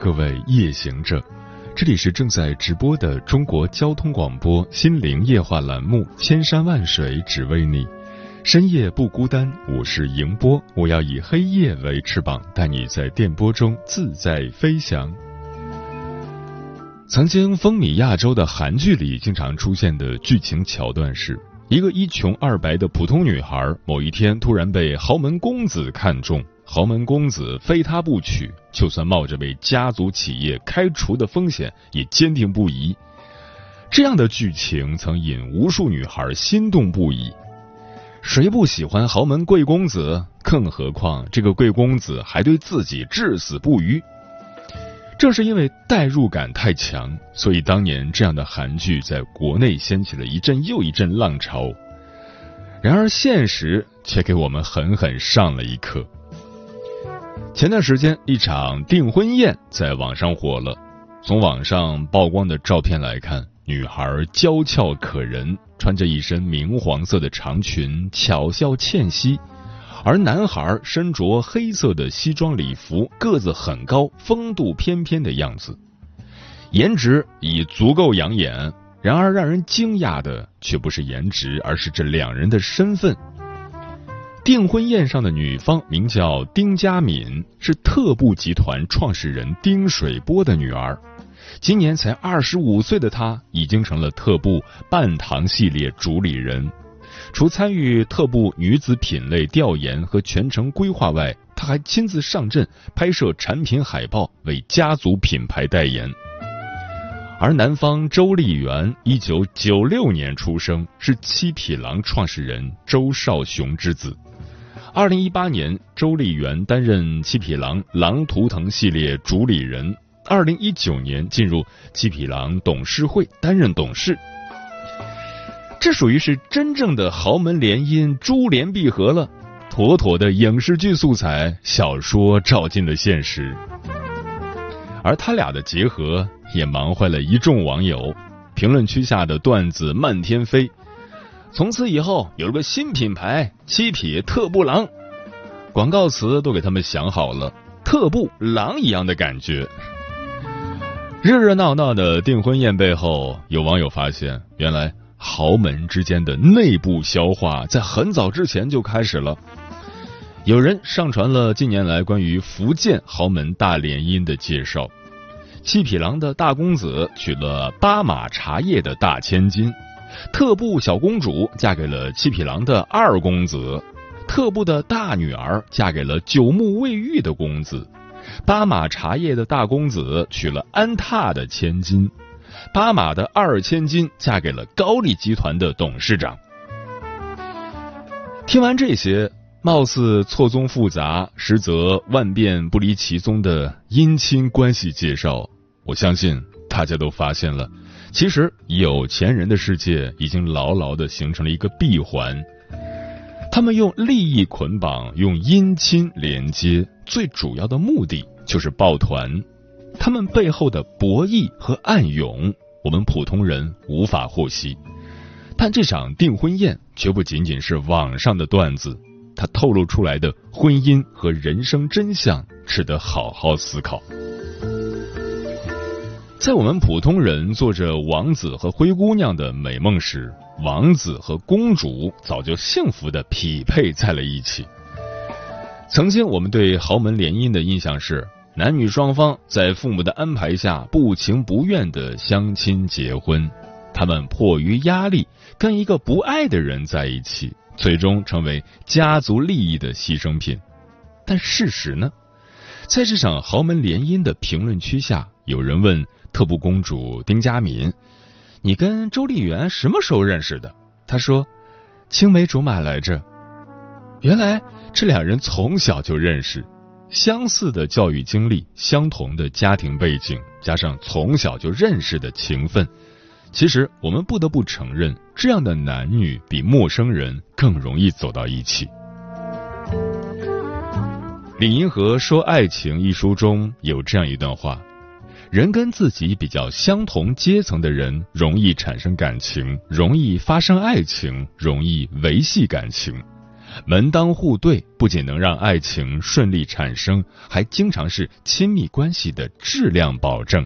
各位夜行者，这里是正在直播的中国交通广播心灵夜话栏目《千山万水只为你》。深夜不孤单，我是迎波，我要以黑夜为翅膀，带你在电波中自在飞翔。曾经风靡亚洲的韩剧里，经常出现的剧情桥段是：一个一穷二白的普通女孩，某一天突然被豪门公子看中，豪门公子非她不娶，就算冒着被家族企业开除的风险，也坚定不移。这样的剧情曾引无数女孩心动不已。谁不喜欢豪门贵公子？更何况这个贵公子还对自己至死不渝。正是因为代入感太强，所以当年这样的韩剧在国内掀起了一阵又一阵浪潮。然而现实却给我们狠狠上了一课。前段时间，一场订婚宴在网上火了。从网上曝光的照片来看，女孩娇俏可人。穿着一身明黄色的长裙，巧笑倩兮；而男孩身着黑色的西装礼服，个子很高，风度翩翩的样子，颜值已足够养眼。然而，让人惊讶的却不是颜值，而是这两人的身份。订婚宴上的女方名叫丁佳敏，是特步集团创始人丁水波的女儿。今年才二十五岁的她，已经成了特步半糖系列主理人。除参与特步女子品类调研和全程规划外，她还亲自上阵拍摄产品海报，为家族品牌代言。而男方周丽媛，一九九六年出生，是七匹狼创始人周少雄之子。二零一八年，周丽媛担任七匹狼狼图腾系列主理人。二零一九年进入七匹狼董事会担任董事，这属于是真正的豪门联姻，珠联璧合了，妥妥的影视剧素材，小说照进了现实。而他俩的结合也忙坏了一众网友，评论区下的段子漫天飞。从此以后有了个新品牌七匹特步狼，广告词都给他们想好了，特步狼一样的感觉。热热闹闹的订婚宴背后，有网友发现，原来豪门之间的内部消化在很早之前就开始了。有人上传了近年来关于福建豪门大联姻的介绍：七匹狼的大公子娶了巴马茶叶的大千金，特步小公主嫁给了七匹狼的二公子，特步的大女儿嫁给了九牧卫浴的公子。巴马茶叶的大公子娶了安踏的千金，巴马的二千金嫁给了高丽集团的董事长。听完这些貌似错综复杂，实则万变不离其宗的姻亲关系介绍，我相信大家都发现了，其实有钱人的世界已经牢牢的形成了一个闭环。他们用利益捆绑，用姻亲连接，最主要的目的就是抱团。他们背后的博弈和暗涌，我们普通人无法获悉。但这场订婚宴绝不仅仅是网上的段子，它透露出来的婚姻和人生真相，值得好好思考。在我们普通人做着王子和灰姑娘的美梦时，王子和公主早就幸福的匹配在了一起。曾经我们对豪门联姻的印象是，男女双方在父母的安排下不情不愿的相亲结婚，他们迫于压力跟一个不爱的人在一起，最终成为家族利益的牺牲品。但事实呢？在这场豪门联姻的评论区下，有人问特步公主丁佳敏。你跟周丽媛什么时候认识的？他说，青梅竹马来着。原来这两人从小就认识。相似的教育经历、相同的家庭背景，加上从小就认识的情分，其实我们不得不承认，这样的男女比陌生人更容易走到一起。李银河说：“爱情》一书中有这样一段话：人跟自己比较相同阶层的人，容易产生感情，容易发生爱情，容易维系感情。”门当户对不仅能让爱情顺利产生，还经常是亲密关系的质量保证。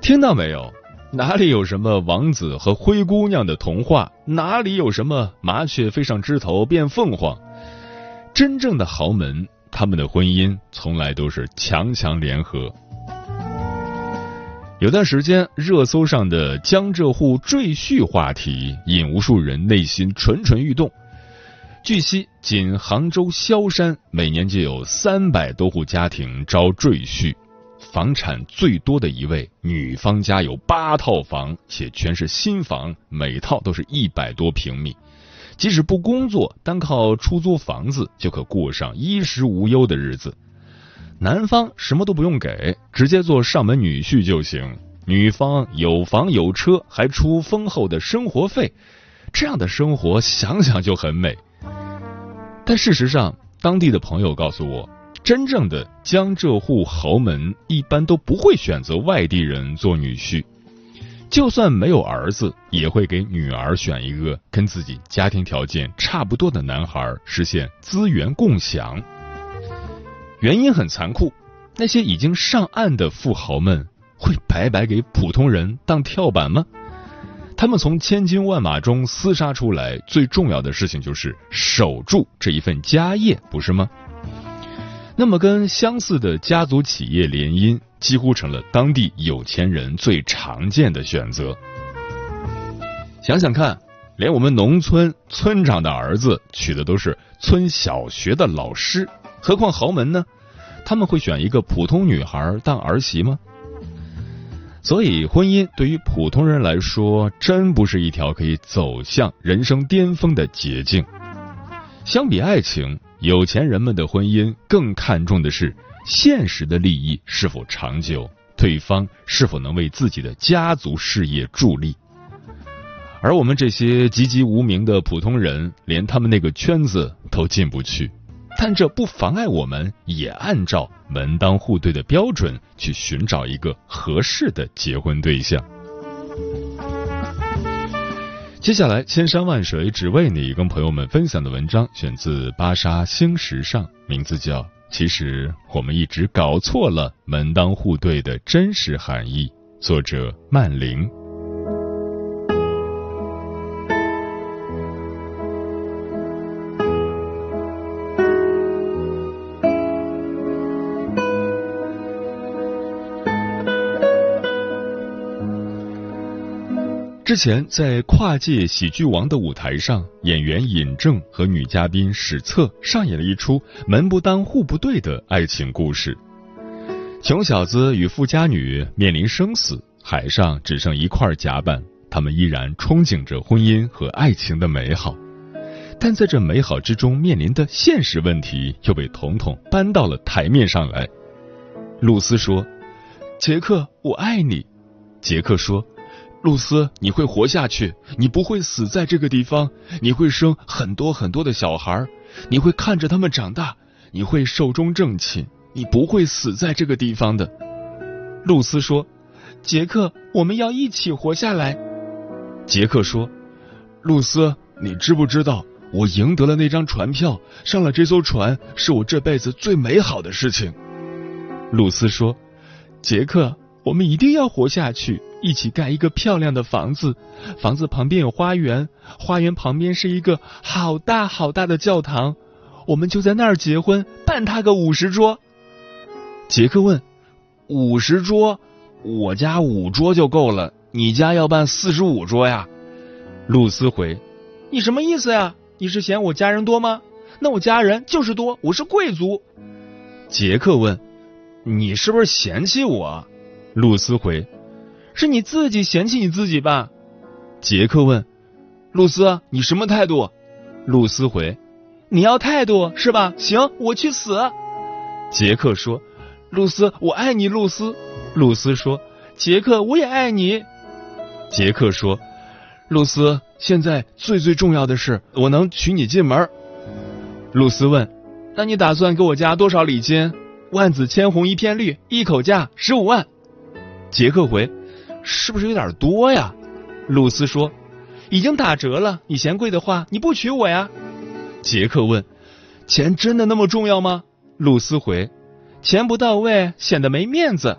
听到没有？哪里有什么王子和灰姑娘的童话？哪里有什么麻雀飞上枝头变凤凰？真正的豪门，他们的婚姻从来都是强强联合。有段时间，热搜上的江浙沪赘婿话题引无数人内心蠢蠢欲动。据悉，仅杭州萧山每年就有三百多户家庭招赘婿，房产最多的一位女方家有八套房，且全是新房，每套都是一百多平米。即使不工作，单靠出租房子就可过上衣食无忧的日子。男方什么都不用给，直接做上门女婿就行。女方有房有车，还出丰厚的生活费，这样的生活想想就很美。但事实上，当地的朋友告诉我，真正的江浙沪豪门一般都不会选择外地人做女婿，就算没有儿子，也会给女儿选一个跟自己家庭条件差不多的男孩，实现资源共享。原因很残酷，那些已经上岸的富豪们会白白给普通人当跳板吗？他们从千军万马中厮杀出来，最重要的事情就是守住这一份家业，不是吗？那么，跟相似的家族企业联姻，几乎成了当地有钱人最常见的选择。想想看，连我们农村村长的儿子娶的都是村小学的老师，何况豪门呢？他们会选一个普通女孩当儿媳吗？所以，婚姻对于普通人来说，真不是一条可以走向人生巅峰的捷径。相比爱情，有钱人们的婚姻更看重的是现实的利益是否长久，对方是否能为自己的家族事业助力。而我们这些籍籍无名的普通人，连他们那个圈子都进不去。但这不妨碍我们也按照门当户对的标准去寻找一个合适的结婚对象。接下来，千山万水只为你，跟朋友们分享的文章选自芭莎星时尚，名字叫《其实我们一直搞错了门当户对的真实含义》，作者曼玲。之前在跨界喜剧王的舞台上，演员尹正和女嘉宾史策上演了一出门不当户不对的爱情故事。穷小子与富家女面临生死，海上只剩一块甲板，他们依然憧憬着婚姻和爱情的美好。但在这美好之中面临的现实问题，又被彤彤搬到了台面上来。露丝说：“杰克，我爱你。”杰克说。露丝，你会活下去，你不会死在这个地方，你会生很多很多的小孩，你会看着他们长大，你会寿终正寝，你不会死在这个地方的。露丝说：“杰克，我们要一起活下来。”杰克说：“露丝，你知不知道，我赢得了那张船票，上了这艘船，是我这辈子最美好的事情。”露丝说：“杰克，我们一定要活下去。”一起盖一个漂亮的房子，房子旁边有花园，花园旁边是一个好大好大的教堂，我们就在那儿结婚，办他个五十桌。杰克问：“五十桌？我家五桌就够了，你家要办四十五桌呀？”露丝回：“你什么意思呀？你是嫌我家人多吗？那我家人就是多，我是贵族。”杰克问：“你是不是嫌弃我？”露丝回。是你自己嫌弃你自己吧？杰克问。露丝，你什么态度？露丝回：你要态度是吧？行，我去死。杰克说：“露丝，我爱你，露丝。”露丝说：“杰克，我也爱你。”杰克说：“露丝，现在最最重要的是，我能娶你进门。”露丝问：“那你打算给我加多少礼金？”万紫千红一片绿，一口价十五万。杰克回：“是不是有点多呀？”露丝说：“已经打折了，你嫌贵的话，你不娶我呀？”杰克问：“钱真的那么重要吗？”露丝回：“钱不到位，显得没面子。”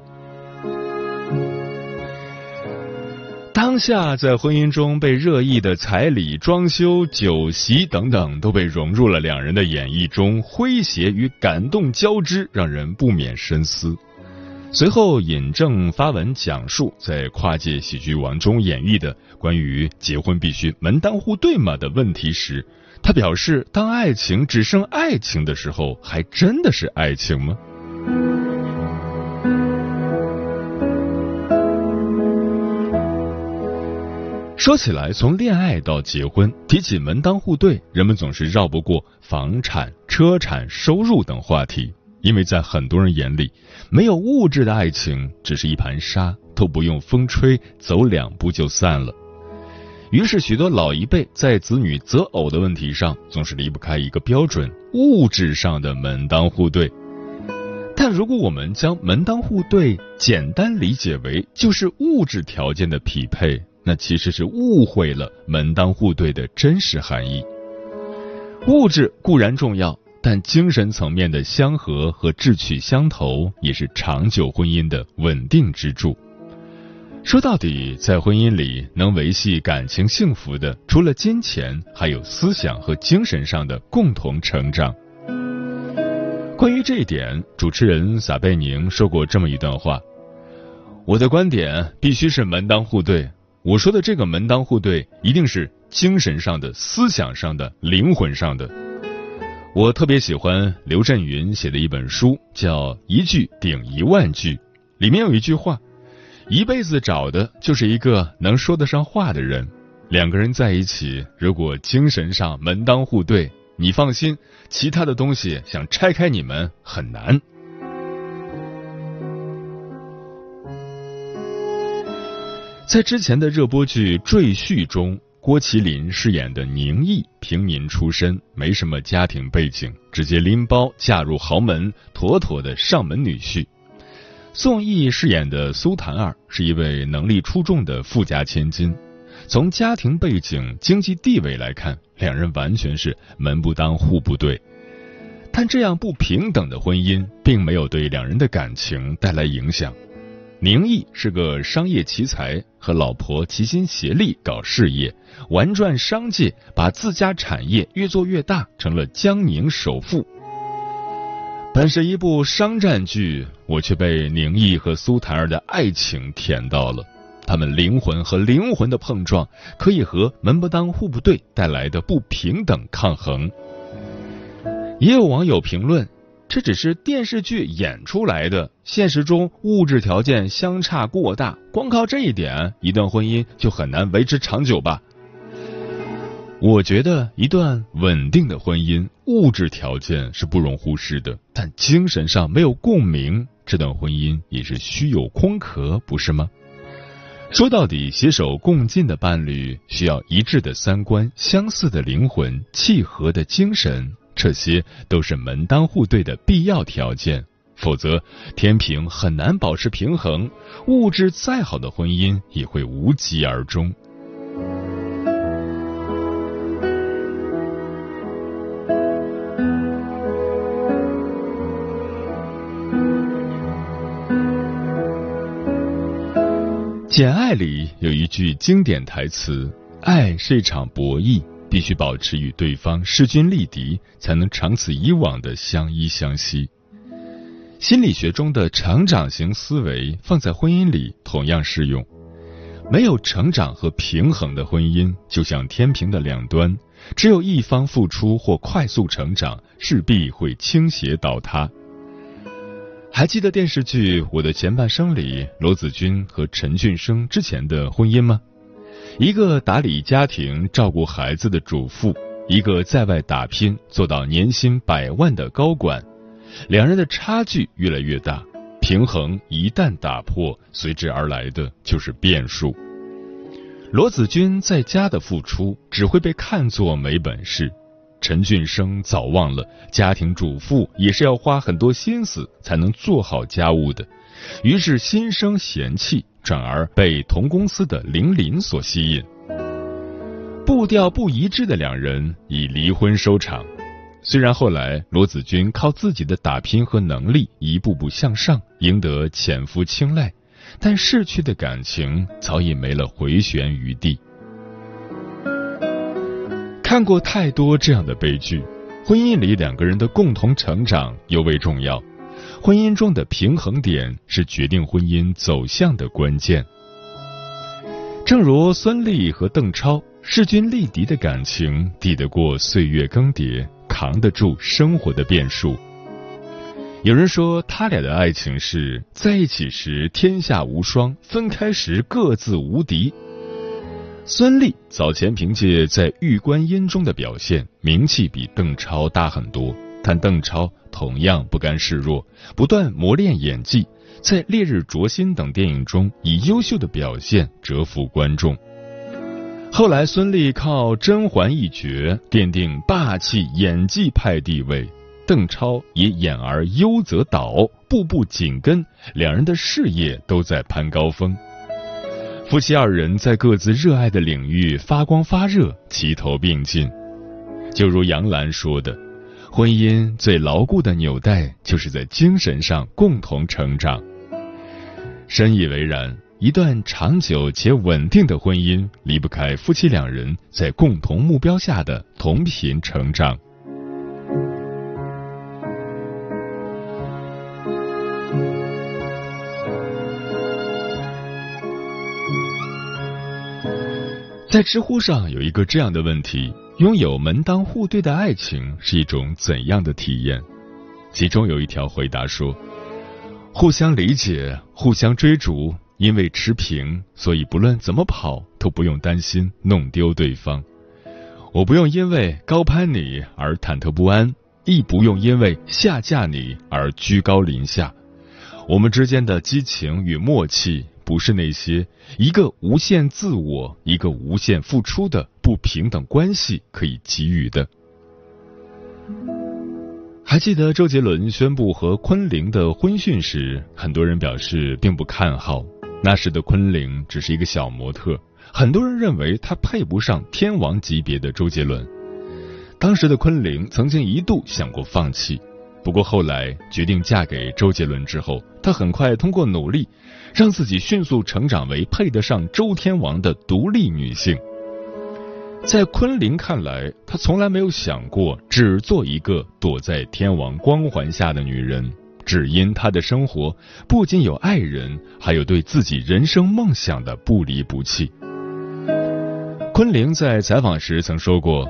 当下在婚姻中被热议的彩礼、装修、酒席等等，都被融入了两人的演绎中，诙谐与感动交织，让人不免深思。随后，尹正发文讲述在跨界喜剧王中演绎的关于结婚必须门当户对吗的问题时，他表示：当爱情只剩爱情的时候，还真的是爱情吗？说起来，从恋爱到结婚，提起门当户对，人们总是绕不过房产、车产、收入等话题，因为在很多人眼里，没有物质的爱情只是一盘沙，都不用风吹，走两步就散了。于是，许多老一辈在子女择偶的问题上，总是离不开一个标准：物质上的门当户对。但如果我们将门当户对简单理解为就是物质条件的匹配，那其实是误会了门当户对的真实含义。物质固然重要，但精神层面的相合和志趣相投也是长久婚姻的稳定支柱。说到底，在婚姻里能维系感情幸福的，除了金钱，还有思想和精神上的共同成长。关于这一点，主持人撒贝宁说过这么一段话：“我的观点必须是门当户对。”我说的这个门当户对，一定是精神上的、思想上的、灵魂上的。我特别喜欢刘震云写的一本书，叫《一句顶一万句》，里面有一句话：一辈子找的就是一个能说得上话的人。两个人在一起，如果精神上门当户对，你放心，其他的东西想拆开你们很难。在之前的热播剧《赘婿》中，郭麒麟饰演的宁毅，平民出身，没什么家庭背景，直接拎包嫁入豪门，妥妥的上门女婿。宋轶饰演的苏檀儿是一位能力出众的富家千金，从家庭背景、经济地位来看，两人完全是门不当户不对。但这样不平等的婚姻，并没有对两人的感情带来影响。宁毅是个商业奇才，和老婆齐心协力搞事业，玩转商界，把自家产业越做越大，成了江宁首富。本是一部商战剧，我却被宁毅和苏檀儿的爱情甜到了。他们灵魂和灵魂的碰撞，可以和门不当户不对带来的不平等抗衡。也有网友评论。这只是电视剧演出来的，现实中物质条件相差过大，光靠这一点，一段婚姻就很难维持长久吧？我觉得一段稳定的婚姻，物质条件是不容忽视的，但精神上没有共鸣，这段婚姻也是虚有空壳，不是吗？说到底，携手共进的伴侣需要一致的三观、相似的灵魂、契合的精神。这些都是门当户对的必要条件，否则天平很难保持平衡，物质再好的婚姻也会无疾而终。《简爱》里有一句经典台词：“爱是一场博弈。”必须保持与对方势均力敌，才能长此以往的相依相惜。心理学中的成长型思维放在婚姻里同样适用。没有成长和平衡的婚姻，就像天平的两端，只有一方付出或快速成长，势必会倾斜倒塌。还记得电视剧《我的前半生》里罗子君和陈俊生之前的婚姻吗？一个打理家庭、照顾孩子的主妇，一个在外打拼做到年薪百万的高管，两人的差距越来越大，平衡一旦打破，随之而来的就是变数。罗子君在家的付出只会被看作没本事，陈俊生早忘了家庭主妇也是要花很多心思才能做好家务的，于是心生嫌弃，转而被同公司的林林所吸引。步调不一致的两人以离婚收场。虽然后来罗子君靠自己的打拼和能力一步步向上，赢得潜夫青睐，但逝去的感情早已没了回旋余地。看过太多这样的悲剧，婚姻里两个人的共同成长尤为重要。婚姻中的平衡点是决定婚姻走向的关键。正如孙俪和邓超势均力敌的感情，抵得过岁月更迭。扛得住生活的变数。有人说，他俩的爱情是在一起时天下无双，分开时各自无敌。孙俪早前凭借在《玉观音》中的表现，名气比邓超大很多，但邓超同样不甘示弱，不断磨练演技，在《烈日灼心》等电影中以优秀的表现折服观众。后来，孙俪靠甄嬛一角奠定霸气演技派地位，邓超也演而优则导，步步紧跟，两人的事业都在攀高峰。夫妻二人在各自热爱的领域发光发热，齐头并进。就如杨澜说的：“婚姻最牢固的纽带，就是在精神上共同成长。”深以为然。一段长久且稳定的婚姻离不开夫妻两人在共同目标下的同频成长。在知乎上有一个这样的问题：拥有门当户对的爱情是一种怎样的体验？其中有一条回答说：互相理解，互相追逐。因为持平，所以不论怎么跑都不用担心弄丢对方。我不用因为高攀你而忐忑不安，亦不用因为下嫁你而居高临下。我们之间的激情与默契，不是那些一个无限自我、一个无限付出的不平等关系可以给予的。还记得周杰伦宣布和昆凌的婚讯时，很多人表示并不看好。那时的昆凌只是一个小模特，很多人认为她配不上天王级别的周杰伦。当时的昆凌曾经一度想过放弃，不过后来决定嫁给周杰伦之后，她很快通过努力，让自己迅速成长为配得上周天王的独立女性。在昆凌看来，她从来没有想过只做一个躲在天王光环下的女人。只因她的生活不仅有爱人，还有对自己人生梦想的不离不弃。昆凌在采访时曾说过：“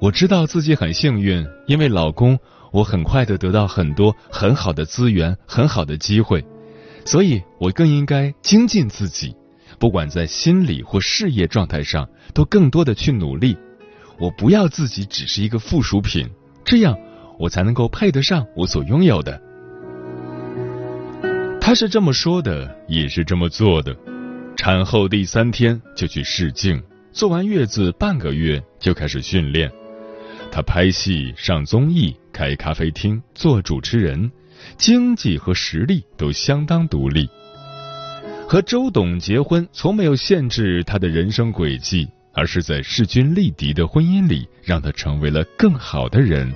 我知道自己很幸运，因为老公，我很快的得到很多很好的资源、很好的机会，所以我更应该精进自己，不管在心理或事业状态上，都更多的去努力。我不要自己只是一个附属品，这样我才能够配得上我所拥有的。”他是这么说的，也是这么做的。产后第三天就去试镜，做完月子半个月就开始训练。他拍戏、上综艺、开咖啡厅、做主持人，经济和实力都相当独立。和周董结婚，从没有限制他的人生轨迹，而是在势均力敌的婚姻里，让他成为了更好的人。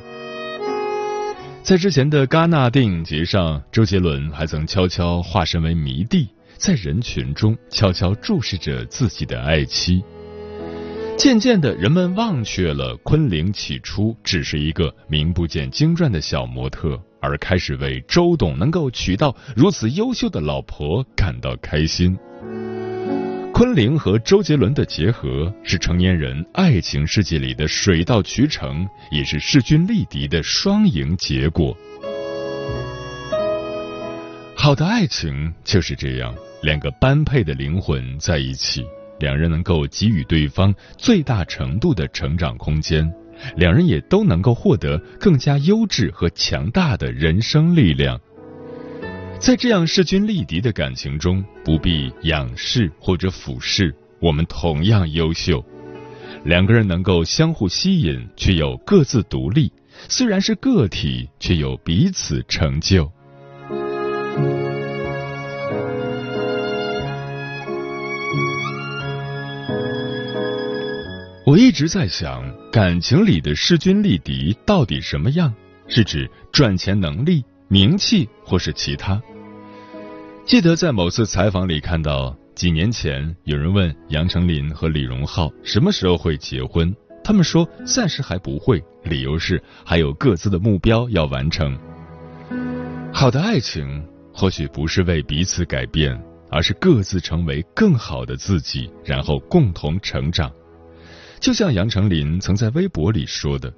在之前的戛纳电影节上，周杰伦还曾悄悄化身为迷弟，在人群中悄悄注视着自己的爱妻。渐渐的，人们忘却了昆凌起初只是一个名不见经传的小模特，而开始为周董能够娶到如此优秀的老婆感到开心。昆凌和周杰伦的结合是成年人爱情世界里的水到渠成，也是势均力敌的双赢结果。好的爱情就是这样，两个般配的灵魂在一起，两人能够给予对方最大程度的成长空间，两人也都能够获得更加优质和强大的人生力量。在这样势均力敌的感情中，不必仰视或者俯视，我们同样优秀。两个人能够相互吸引，却又各自独立，虽然是个体，却有彼此成就。我一直在想，感情里的势均力敌到底什么样？是指赚钱能力、名气，或是其他？记得在某次采访里看到，几年前有人问杨丞琳和李荣浩什么时候会结婚，他们说暂时还不会，理由是还有各自的目标要完成。好的爱情或许不是为彼此改变，而是各自成为更好的自己，然后共同成长。就像杨丞琳曾在微博里说的：“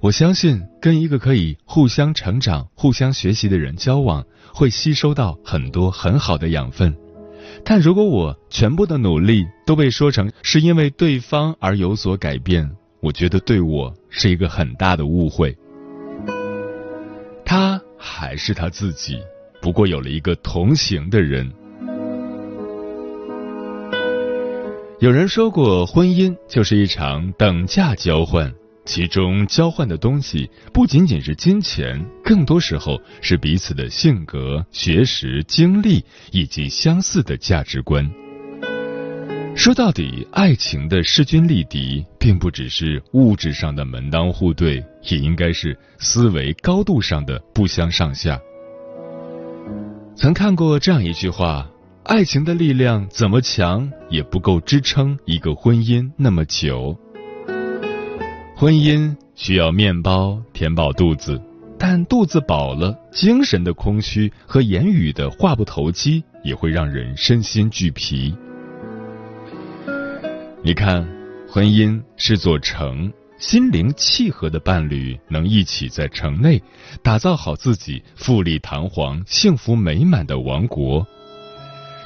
我相信跟一个可以互相成长、互相学习的人交往，会吸收到很多很好的养分。但如果我全部的努力都被说成是因为对方而有所改变，我觉得对我是一个很大的误会。他还是他自己，不过有了一个同行的人。”有人说过，婚姻就是一场等价交换，其中交换的东西不仅仅是金钱，更多时候是彼此的性格、学识、经历以及相似的价值观。说到底，爱情的势均力敌，并不只是物质上的门当户对，也应该是思维高度上的不相上下。曾看过这样一句话。爱情的力量怎么强，也不够支撑一个婚姻那么久。婚姻需要面包填饱肚子，但肚子饱了，精神的空虚和言语的话不投机也会让人身心俱疲。你看，婚姻是座城，心灵契合的伴侣能一起在城内打造好自己富丽堂皇、幸福美满的王国。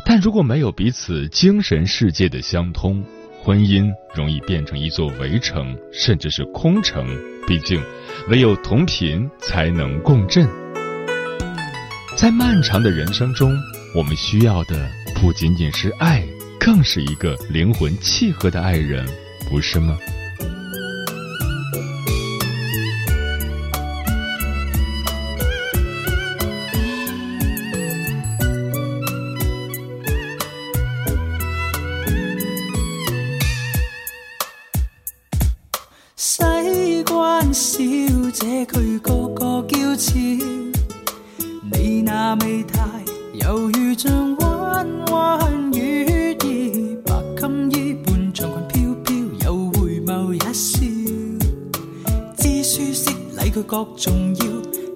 但如果没有彼此精神世界的相通，婚姻容易变成一座围城，甚至是空城。毕竟，唯有同频才能共振。在漫长的人生中，我们需要的不仅仅是爱，更是一个灵魂契合的爱人，不是吗？佢个个娇俏，你那美态犹如像弯弯雨儿，白襟衣伴长裙飘飘，又回眸一笑，知书识礼，佢各重要，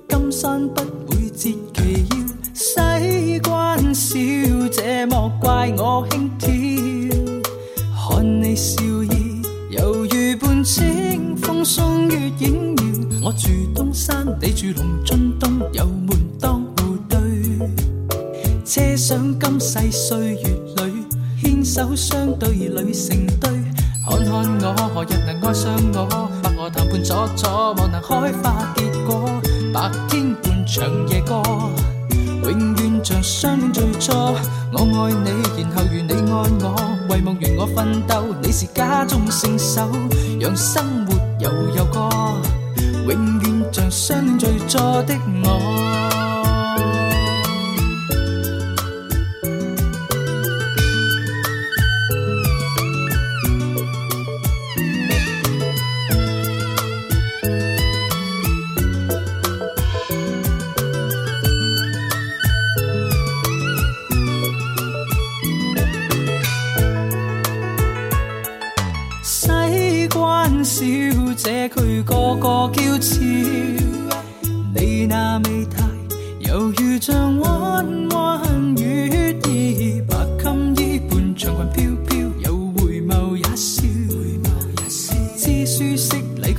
今生不会折其腰，西关小姐莫怪我轻佻。我住东山，你住龙津东，有门当户对。车想今世岁月里，牵手相对侣成对。看看我，何日能爱上我？我谈判阻阻，望能开花结果。白天伴长夜歌，永远像相恋最初。我爱你，然后如你爱我，遗忘完我奋斗，你是家中圣手，让生，永远像相恋最初的我。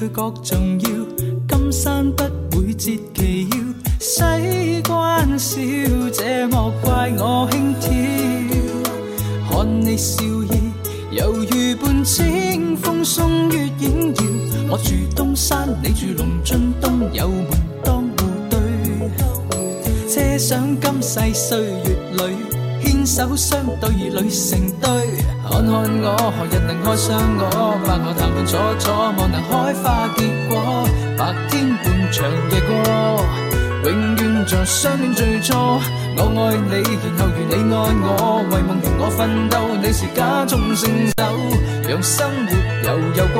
各重要，金山不会折其腰。西关小姐，莫怪我轻佻。看你笑意，犹如伴清风送月影摇。我住东山，你住龙津东，有门当户对。奢想今世岁月里，牵手相对侣成对。看看我，何日能爱上我？白我谈判楚楚，望能开花结果。白天半长夜过，永远像相恋最初。我爱你，然后如你爱我，为梦如我奋斗，你是家中圣手，让生活悠悠过，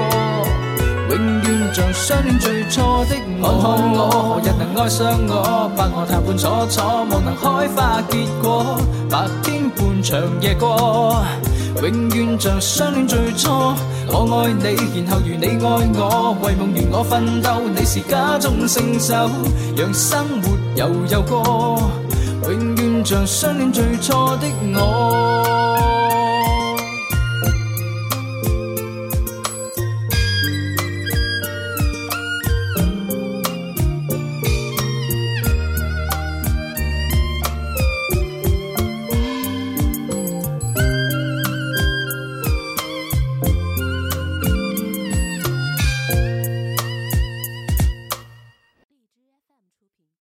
永远像相恋最初的我。看看我，何日能爱上我？白我谈判楚楚，望能开花结果。白天半长夜过，永远像相恋最初。我爱你，然后如你爱我，为梦愿我奋斗，你是家中圣手，让生活悠悠过。永远像相恋最初的我。